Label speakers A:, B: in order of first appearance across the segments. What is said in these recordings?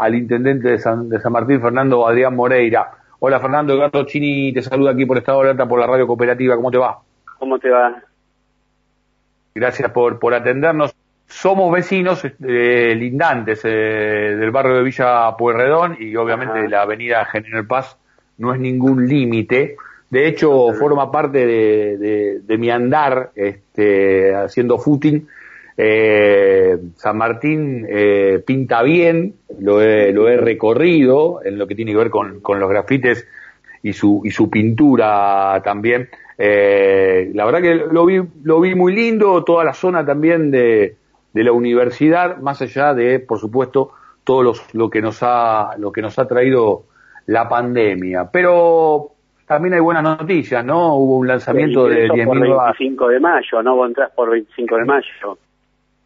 A: al intendente de San, de San Martín, Fernando Adrián Moreira. Hola Fernando, Edgardo Chini te saluda aquí por Estado Alerta por la radio cooperativa. ¿Cómo te va?
B: ¿Cómo te va?
A: Gracias por, por atendernos. Somos vecinos eh, lindantes eh, del barrio de Villa Pueyrredón y obviamente la avenida General Paz no es ningún límite. De hecho, forma parte de, de, mi andar este, haciendo footing. Eh, San Martín eh, pinta bien, lo he, lo he recorrido en lo que tiene que ver con, con los grafites y su, y su pintura también. Eh, la verdad que lo vi, lo vi muy lindo, toda la zona también de, de la universidad, más allá de, por supuesto, todo los, lo que nos ha, lo que nos ha traído la pandemia. Pero también hay buenas noticias, ¿no? Hubo un lanzamiento de 10.000
B: por 25 de mayo, ¿no? Vos entrás por 25 de mayo.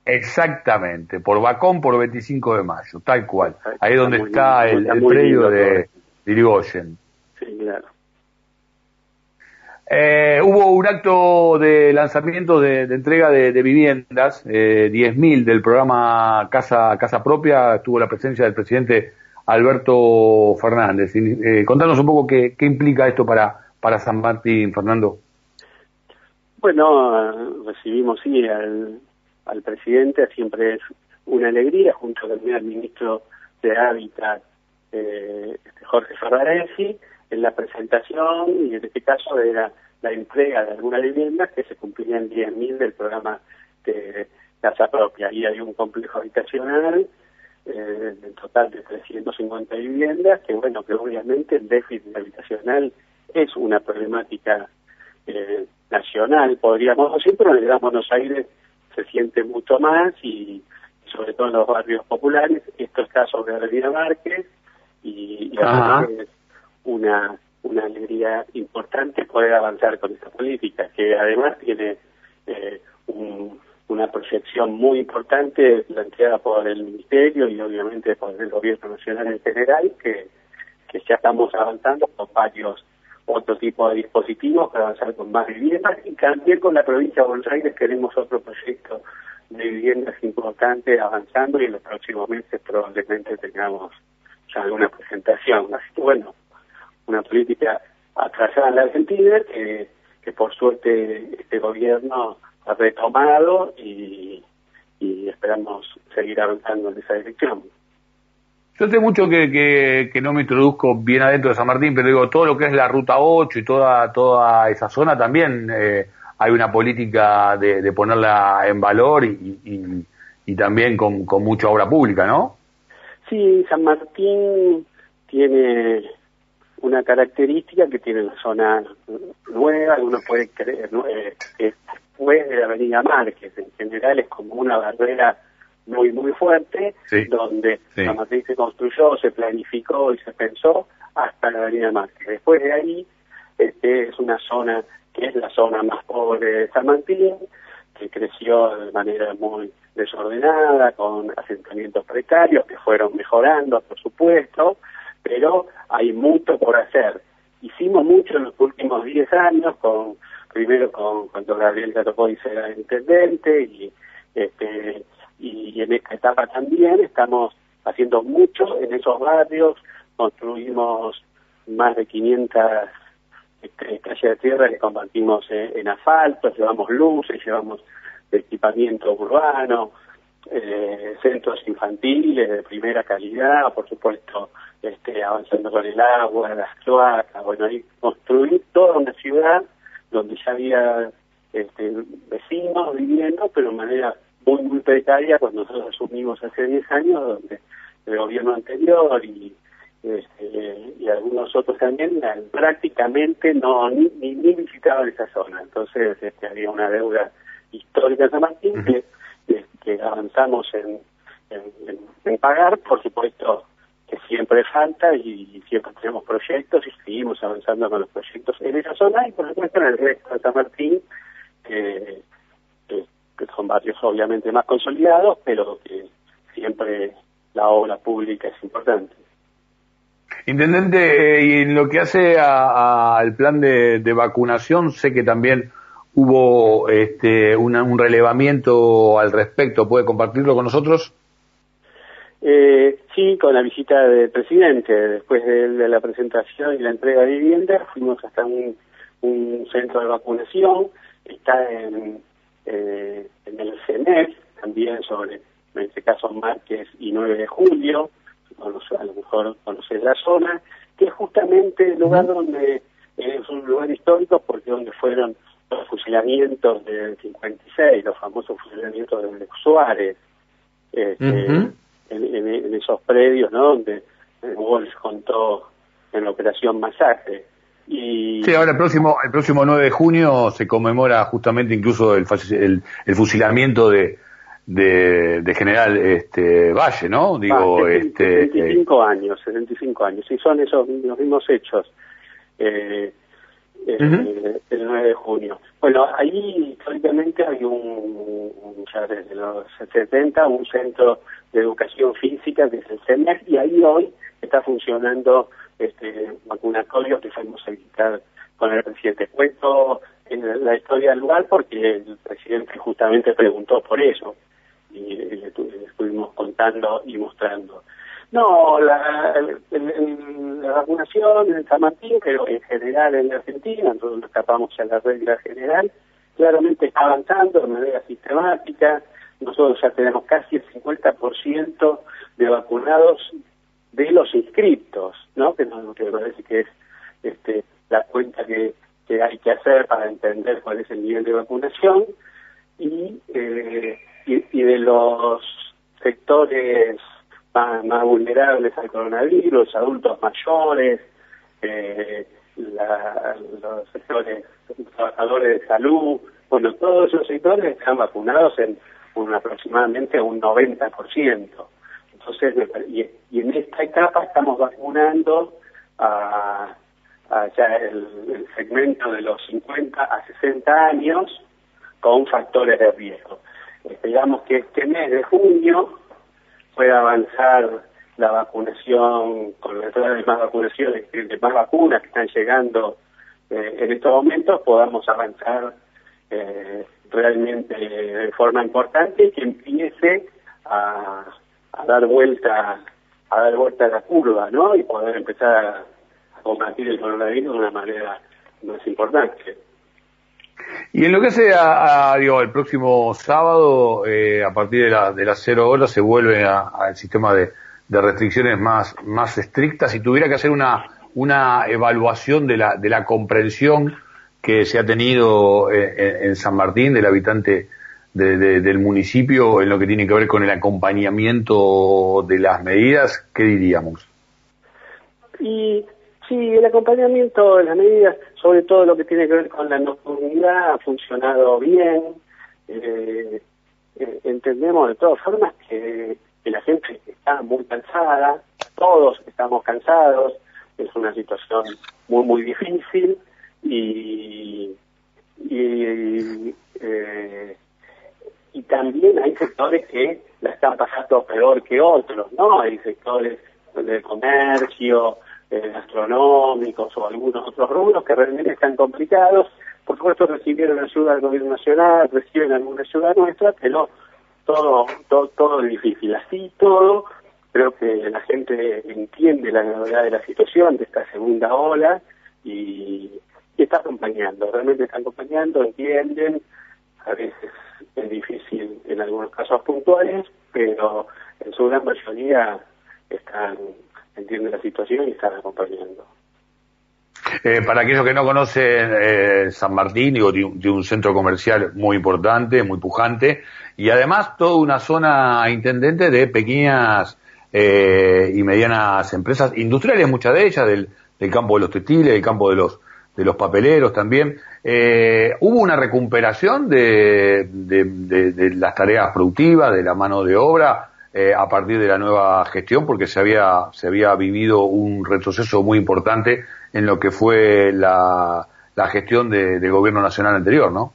A: Exactamente, por Bacón por 25 de mayo, tal cual. Ahí es donde está el, el predio de Irigoyen.
B: Sí, claro.
A: Eh, hubo un acto de lanzamiento de, entrega de, viviendas, eh, 10.000 del programa Casa, Casa Propia, tuvo la presencia del presidente Alberto Fernández. Eh, contanos un poco qué, qué implica esto para, para San Martín, Fernando.
B: Bueno, recibimos sí al, al presidente, siempre es una alegría, junto también al ministro de Hábitat, eh, este, Jorge Ferraresi, en la presentación y en este caso era la entrega de algunas viviendas que se cumplían 10.000 del programa de casa propia. Ahí hay un complejo habitacional eh, en total de 350 viviendas, que bueno, que obviamente el déficit habitacional es una problemática eh, nacional, podríamos decir, pero en el Buenos Aires se siente mucho más y, sobre todo en los barrios populares. Esto es caso de Avenida Márquez y, y es una una alegría importante poder avanzar con esta política, que además tiene eh, un, una proyección muy importante planteada por el Ministerio y obviamente por el Gobierno Nacional en general, que, que ya estamos avanzando con varios otro tipo de dispositivos para avanzar con más viviendas y también con la provincia de Buenos Aires queremos otro proyecto de viviendas importante avanzando y en los próximos meses probablemente tengamos ya alguna presentación. Así que bueno, una política atrasada en la Argentina que, que por suerte este gobierno ha retomado y, y esperamos seguir avanzando en esa dirección.
A: Yo sé mucho que, que, no me introduzco bien adentro de San Martín, pero digo, todo lo que es la Ruta 8 y toda, toda esa zona también eh, hay una política de, de, ponerla en valor y, y, y también con, con mucha obra pública, ¿no?
B: Sí, San Martín tiene una característica que tiene la zona nueva, uno puede creer que después de la Avenida Márquez, en general es como una barrera muy, muy fuerte, donde la matriz se construyó, se planificó y se pensó hasta la Avenida Márquez. Después de ahí este, es una zona que es la zona más pobre de San Martín, que creció de manera muy desordenada, con asentamientos precarios que fueron mejorando, por supuesto, pero hay mucho por hacer. Hicimos mucho en los últimos 10 años, con primero con cuando Gabriel Catopoy era intendente y este y en esta etapa también estamos haciendo mucho en esos barrios, construimos más de 500 este, calles de tierra que compartimos en, asfalto, llevamos luces, llevamos equipamiento urbano, eh, centros infantiles de primera calidad, por supuesto, este, avanzando con el agua, las cloacas, bueno, ahí construir toda una ciudad donde ya había este, vecinos viviendo, pero de manera muy, muy precaria cuando nosotros asumimos hace 10 años, donde el gobierno anterior y, este, y algunos otros también prácticamente no ni, ni, visitaban esa zona. Entonces este, había una deuda histórica de San Martín que, que, avanzamos en, en, en pagar, por supuesto que siempre falta y siempre tenemos proyectos y seguimos avanzando con los proyectos en esa zona y por supuesto en el resto de San Martín, que, son barrios obviamente más consolidados, pero que siempre la obra pública es importante.
A: Intendente, eh, y en lo que hace al plan de, de, vacunación, sé que también hubo este, un relevamiento al respecto. ¿Puede compartirlo con nosotros?
B: Eh, sí, con la visita del presidente, después de, la presentación y la entrega de vivienda, fuimos hasta un, centro de vacunación, está en, eh, en el CENES, también sobre, en este caso, Márquez y 9 de julio, a lo mejor conocer la zona, que es justamente el lugar donde es un lugar histórico porque donde fueron los fusilamientos del 56, los famosos fusilamientos de Suárez, este, en, esos predios, ¿no? Donde Wolf contó en la operación Masacre. Y...
A: Sí, ahora el próximo, el próximo 9 de junio se conmemora justamente incluso el, el, fusilamiento de, de, general este Valle, ¿no?
B: Digo, este 75 años, 75 años, y son esos los mismos hechos. Eh, eh, el 9 de junio. Bueno, ahí históricamente hay un, ya desde los 70, un centro de educación física que es el CEMEC y ahí hoy está funcionando este vacunatorio que fuimos a visitar con el presidente. Cuento en la historia del lugar porque el presidente justamente preguntó por eso y le estuvimos contando y mostrando. No, la, la vacunación en San Martín, pero en general en la Argentina, nosotros nos escapamos a la regla general, claramente está avanzando de manera sistemática. Nosotros ya tenemos casi el 50% de vacunados de los inscriptos, ¿no? Que, no, que me parece que es este, la cuenta que, hay que hacer para entender cuál es el nivel de vacunación y, eh, y, y de los sectores más, vulnerables al coronavirus, adultos mayores, eh, los sectores, trabajadores de salud, bueno, todos esos sectores están vacunados en un aproximadamente un 90%. Entonces, y, en esta etapa estamos vacunando a, ya el, segmento de los 50 a 60 años con factores de riesgo. Esperamos que este mes de junio pueda avanzar la vacunación, con la entrada de más vacunaciones, de más vacunas que están llegando eh, en estos momentos, podamos avanzar eh, realmente de forma importante y que empiece a, dar vuelta a dar vuelta a la curva, ¿no? Y poder empezar a, combatir el coronavirus de una manera más importante.
A: Y en lo que sea, digo, el próximo sábado, eh, a partir de, la, de las cero horas, se vuelve al sistema de, restricciones más, más estrictas. Si tuviera que hacer una, una evaluación de la, de la comprensión que se ha tenido eh, en, San Martín del habitante del municipio en lo que tiene que ver con el acompañamiento de las medidas, ¿qué diríamos?
B: Y Sí, el acompañamiento de las medidas, sobre todo lo que tiene que ver con la nocturnidad, ha funcionado bien. Eh, eh, entendemos de todas formas que, la gente está muy cansada, todos estamos cansados, es una situación muy, muy difícil y, y, eh, y también hay sectores que la están pasando peor que otros, ¿no? Hay sectores del comercio, eh, astronómicos o algunos otros rubros que realmente están complicados. Por supuesto recibieron ayuda del gobierno nacional, reciben alguna ayuda nuestra, pero todo, todo, todo es difícil. Así todo, creo que la gente entiende la gravedad de la situación, de esta segunda ola, y, está acompañando, realmente está acompañando, entienden, a veces es difícil en algunos casos puntuales, pero en su gran mayoría están entiende la situación y están acompañando.
A: Eh, para aquellos que no conocen eh, San Martín, digo, de un, centro comercial muy importante, muy pujante, y además toda una zona intendente de pequeñas eh, y medianas empresas industriales, muchas de ellas, del, campo de los textiles, del campo de los de los papeleros también. hubo una recuperación de, de, las tareas productivas, de la mano de obra, eh, a partir de la nueva gestión, porque se había, se había vivido un retroceso muy importante en lo que fue la, la gestión de, del gobierno nacional anterior, ¿no?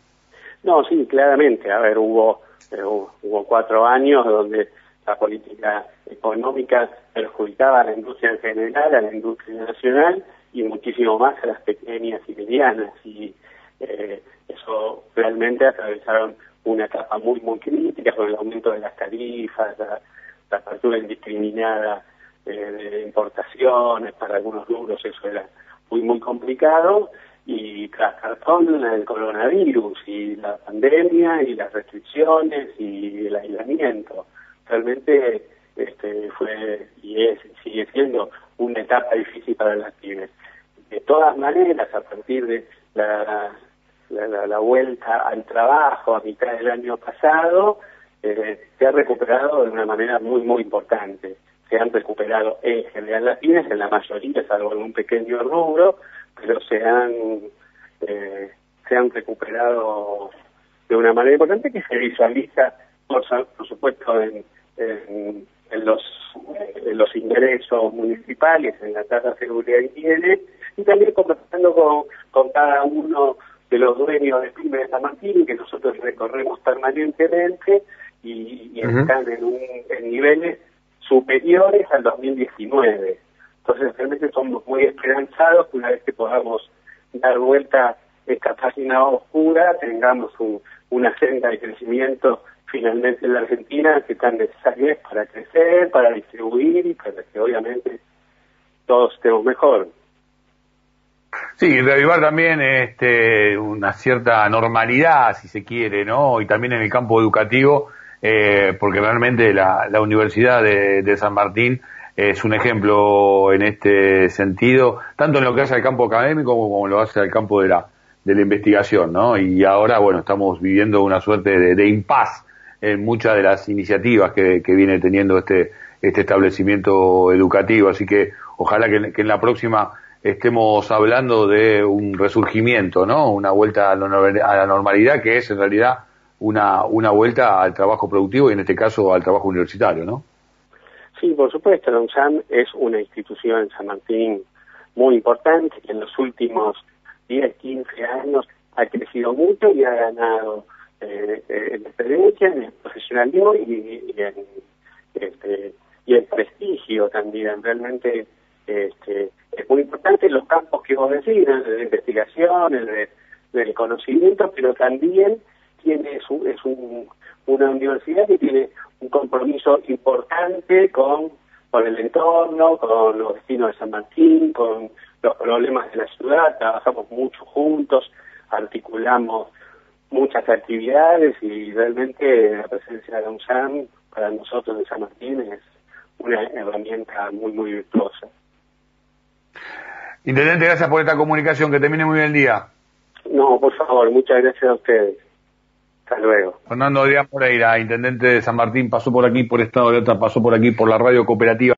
B: No, sí, claramente. A ver, hubo, eh, hubo cuatro años donde la política económica perjudicaba a la industria en general, a la industria nacional y muchísimo más a las pequeñas y medianas. Y eh, eso realmente atravesaron una etapa muy, muy crítica con el aumento de las tarifas, la apertura indiscriminada eh, de importaciones para algunos rubros, eso era muy, muy complicado. Y tras cartón el coronavirus y la pandemia y las restricciones y el aislamiento. Realmente este, fue y es, sigue siendo una etapa difícil para las pymes. De todas maneras, a partir de la, la, vuelta al trabajo a mitad del año pasado, eh, se ha recuperado de una manera muy, muy importante. Se han recuperado en general las pymes, en la mayoría, salvo un pequeño rubro, pero se han, eh, se han recuperado de una manera importante que se visualiza, por, por supuesto, en, en en los, los ingresos municipales, en la tasa de seguridad que tiene, y también conversando con, con cada uno de los dueños de pymes de San Martín, que nosotros recorremos permanentemente y, están en, un, en niveles superiores al 2019. Entonces realmente somos muy esperanzados que una vez que podamos dar vuelta esta página oscura, tengamos una senda de crecimiento finalmente en la Argentina que están necesarias para crecer, para distribuir y para que obviamente todos estemos mejor.
A: Sí, reavivar también este, una cierta normalidad, si se quiere, ¿no? Y también en el campo educativo, eh, porque realmente la, la Universidad de, de, San Martín es un ejemplo en este sentido, tanto en lo que hace al campo académico como lo hace al campo de la, de la investigación, ¿no? Y ahora, bueno, estamos viviendo una suerte de, de impas en muchas de las iniciativas que, viene teniendo este, este establecimiento educativo. Así que ojalá que, en la próxima estemos hablando de un resurgimiento, ¿no? Una vuelta a la normalidad que es en realidad una, una vuelta al trabajo productivo y en este caso al trabajo universitario, ¿no?
B: Sí, por supuesto, la UNSAM es una institución en San Martín muy importante que en los últimos 10, 15 años ha crecido mucho y ha ganado eh, en experiencia, en el profesionalismo y, en, este, y el prestigio también. Realmente este, es muy importante los campos que vos decís, el de investigación, el de, del conocimiento, pero también tiene es, es una universidad que tiene un compromiso importante con, con el entorno, con los vecinos de San Martín, con los problemas de la ciudad, trabajamos mucho juntos, articulamos muchas actividades y realmente la presencia de la UNSAM para nosotros en San Martín es una herramienta muy, muy virtuosa.
A: Intendente, gracias por esta comunicación, que termine muy bien el día.
B: No, por favor, muchas gracias a ustedes. Hasta luego.
A: Fernando Díaz Moreira, intendente de San Martín, pasó por aquí por Estado de Otra, pasó por aquí por la radio cooperativa.